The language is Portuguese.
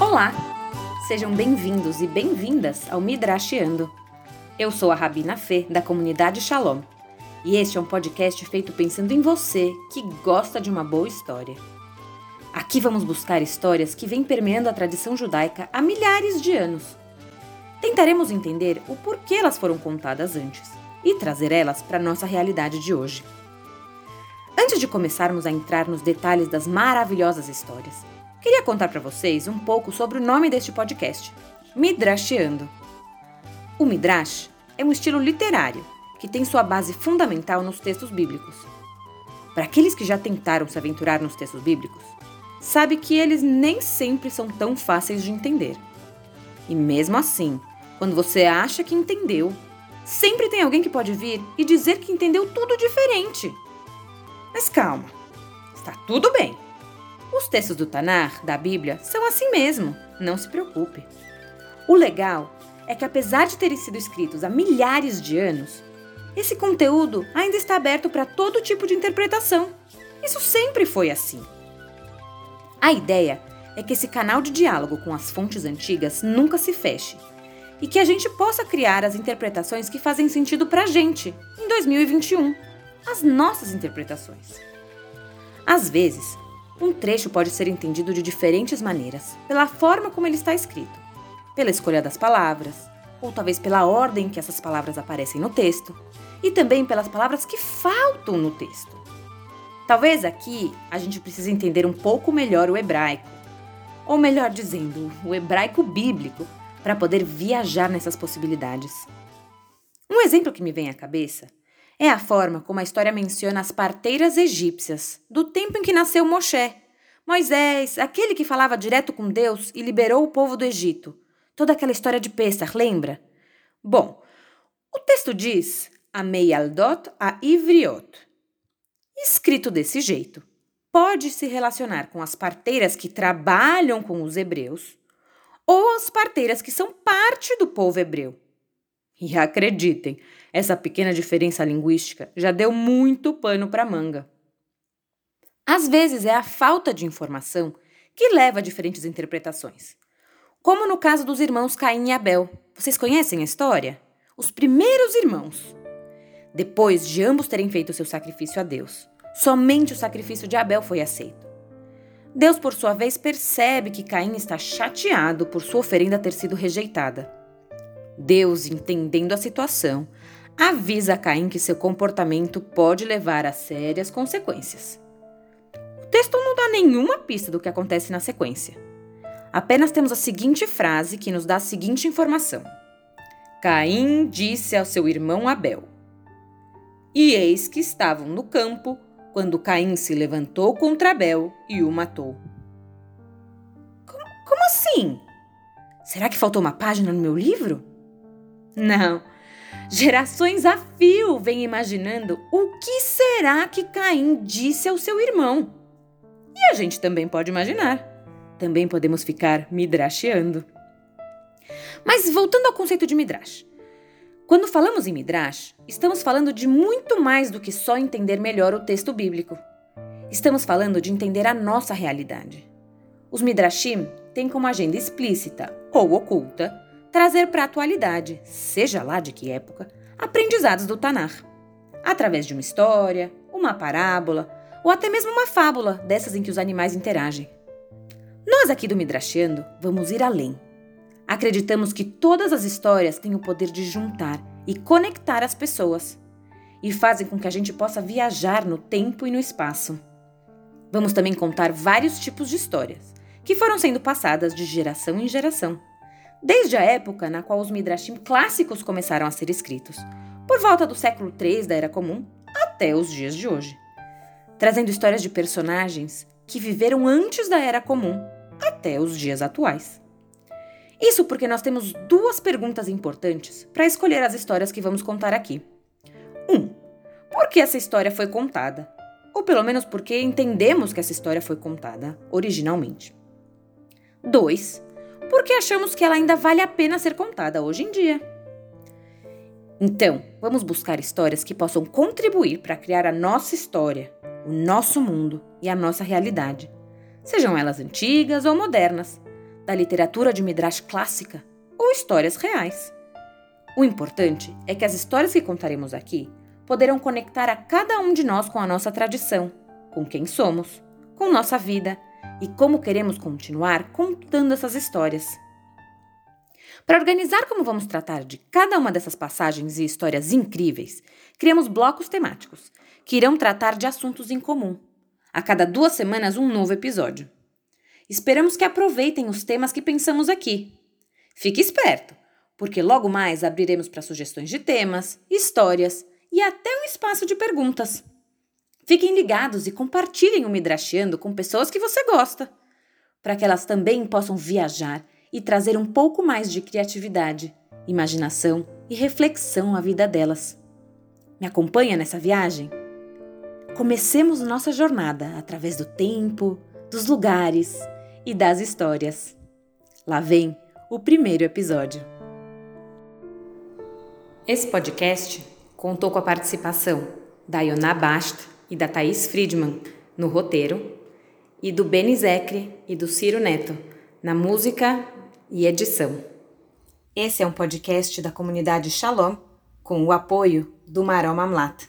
Olá! Sejam bem-vindos e bem-vindas ao Midrashiando. Eu sou a Rabina Fê, da comunidade Shalom, e este é um podcast feito pensando em você que gosta de uma boa história. Aqui vamos buscar histórias que vêm permeando a tradição judaica há milhares de anos. Tentaremos entender o porquê elas foram contadas antes e trazer elas para a nossa realidade de hoje. Antes de começarmos a entrar nos detalhes das maravilhosas histórias, Queria contar para vocês um pouco sobre o nome deste podcast, Midrasheando. O Midrash é um estilo literário que tem sua base fundamental nos textos bíblicos. Para aqueles que já tentaram se aventurar nos textos bíblicos, sabe que eles nem sempre são tão fáceis de entender. E mesmo assim, quando você acha que entendeu, sempre tem alguém que pode vir e dizer que entendeu tudo diferente. Mas calma, está tudo bem. Os textos do Tanar, da Bíblia, são assim mesmo, não se preocupe. O legal é que, apesar de terem sido escritos há milhares de anos, esse conteúdo ainda está aberto para todo tipo de interpretação. Isso sempre foi assim. A ideia é que esse canal de diálogo com as fontes antigas nunca se feche e que a gente possa criar as interpretações que fazem sentido para a gente em 2021, as nossas interpretações. Às vezes, um trecho pode ser entendido de diferentes maneiras, pela forma como ele está escrito, pela escolha das palavras, ou talvez pela ordem que essas palavras aparecem no texto, e também pelas palavras que faltam no texto. Talvez aqui a gente precise entender um pouco melhor o hebraico, ou melhor dizendo, o hebraico bíblico, para poder viajar nessas possibilidades. Um exemplo que me vem à cabeça é a forma como a história menciona as parteiras egípcias, do tempo em que nasceu Moshe. Moisés, aquele que falava direto com Deus e liberou o povo do Egito. Toda aquela história de Pessah, lembra? Bom, o texto diz Amei Aldot a Ivriot. Escrito desse jeito, pode se relacionar com as parteiras que trabalham com os hebreus ou as parteiras que são parte do povo hebreu. E acreditem, essa pequena diferença linguística já deu muito pano para manga. Às vezes é a falta de informação que leva a diferentes interpretações. Como no caso dos irmãos Caim e Abel. Vocês conhecem a história? Os primeiros irmãos. Depois de ambos terem feito seu sacrifício a Deus, somente o sacrifício de Abel foi aceito. Deus, por sua vez, percebe que Caim está chateado por sua oferenda ter sido rejeitada. Deus, entendendo a situação, avisa Caim que seu comportamento pode levar a sérias consequências. O texto não dá nenhuma pista do que acontece na sequência. Apenas temos a seguinte frase que nos dá a seguinte informação: Caim disse ao seu irmão Abel: E eis que estavam no campo quando Caim se levantou contra Abel e o matou. Como, como assim? Será que faltou uma página no meu livro? Não. Gerações a fio vêm imaginando o que será que Caim disse ao seu irmão. E a gente também pode imaginar. Também podemos ficar midrasheando. Mas voltando ao conceito de midrash. Quando falamos em midrash, estamos falando de muito mais do que só entender melhor o texto bíblico. Estamos falando de entender a nossa realidade. Os midrashim têm como agenda explícita ou oculta trazer para a atualidade, seja lá de que época, aprendizados do Tanar, através de uma história, uma parábola ou até mesmo uma fábula dessas em que os animais interagem. Nós aqui do Midrashando vamos ir além. Acreditamos que todas as histórias têm o poder de juntar e conectar as pessoas e fazem com que a gente possa viajar no tempo e no espaço. Vamos também contar vários tipos de histórias que foram sendo passadas de geração em geração desde a época na qual os Midrashim clássicos começaram a ser escritos, por volta do século III da Era Comum até os dias de hoje, trazendo histórias de personagens que viveram antes da Era Comum até os dias atuais. Isso porque nós temos duas perguntas importantes para escolher as histórias que vamos contar aqui. 1. Um, por que essa história foi contada? Ou pelo menos porque entendemos que essa história foi contada originalmente. 2 porque achamos que ela ainda vale a pena ser contada hoje em dia. Então, vamos buscar histórias que possam contribuir para criar a nossa história, o nosso mundo e a nossa realidade, sejam elas antigas ou modernas, da literatura de Midrash clássica ou histórias reais. O importante é que as histórias que contaremos aqui poderão conectar a cada um de nós com a nossa tradição, com quem somos, com nossa vida e como queremos continuar contando essas histórias. Para organizar como vamos tratar de cada uma dessas passagens e histórias incríveis, criamos blocos temáticos, que irão tratar de assuntos em comum. A cada duas semanas, um novo episódio. Esperamos que aproveitem os temas que pensamos aqui. Fique esperto, porque logo mais abriremos para sugestões de temas, histórias e até um espaço de perguntas. Fiquem ligados e compartilhem o Midrashiando com pessoas que você gosta, para que elas também possam viajar e trazer um pouco mais de criatividade, imaginação e reflexão à vida delas. Me acompanha nessa viagem? Comecemos nossa jornada através do tempo, dos lugares e das histórias. Lá vem o primeiro episódio. Esse podcast contou com a participação da Ioná Basta e da Thaís Friedman no roteiro e do Beni Zecre e do Ciro Neto na música e edição. Esse é um podcast da comunidade Shalom com o apoio do Maró Mamlat.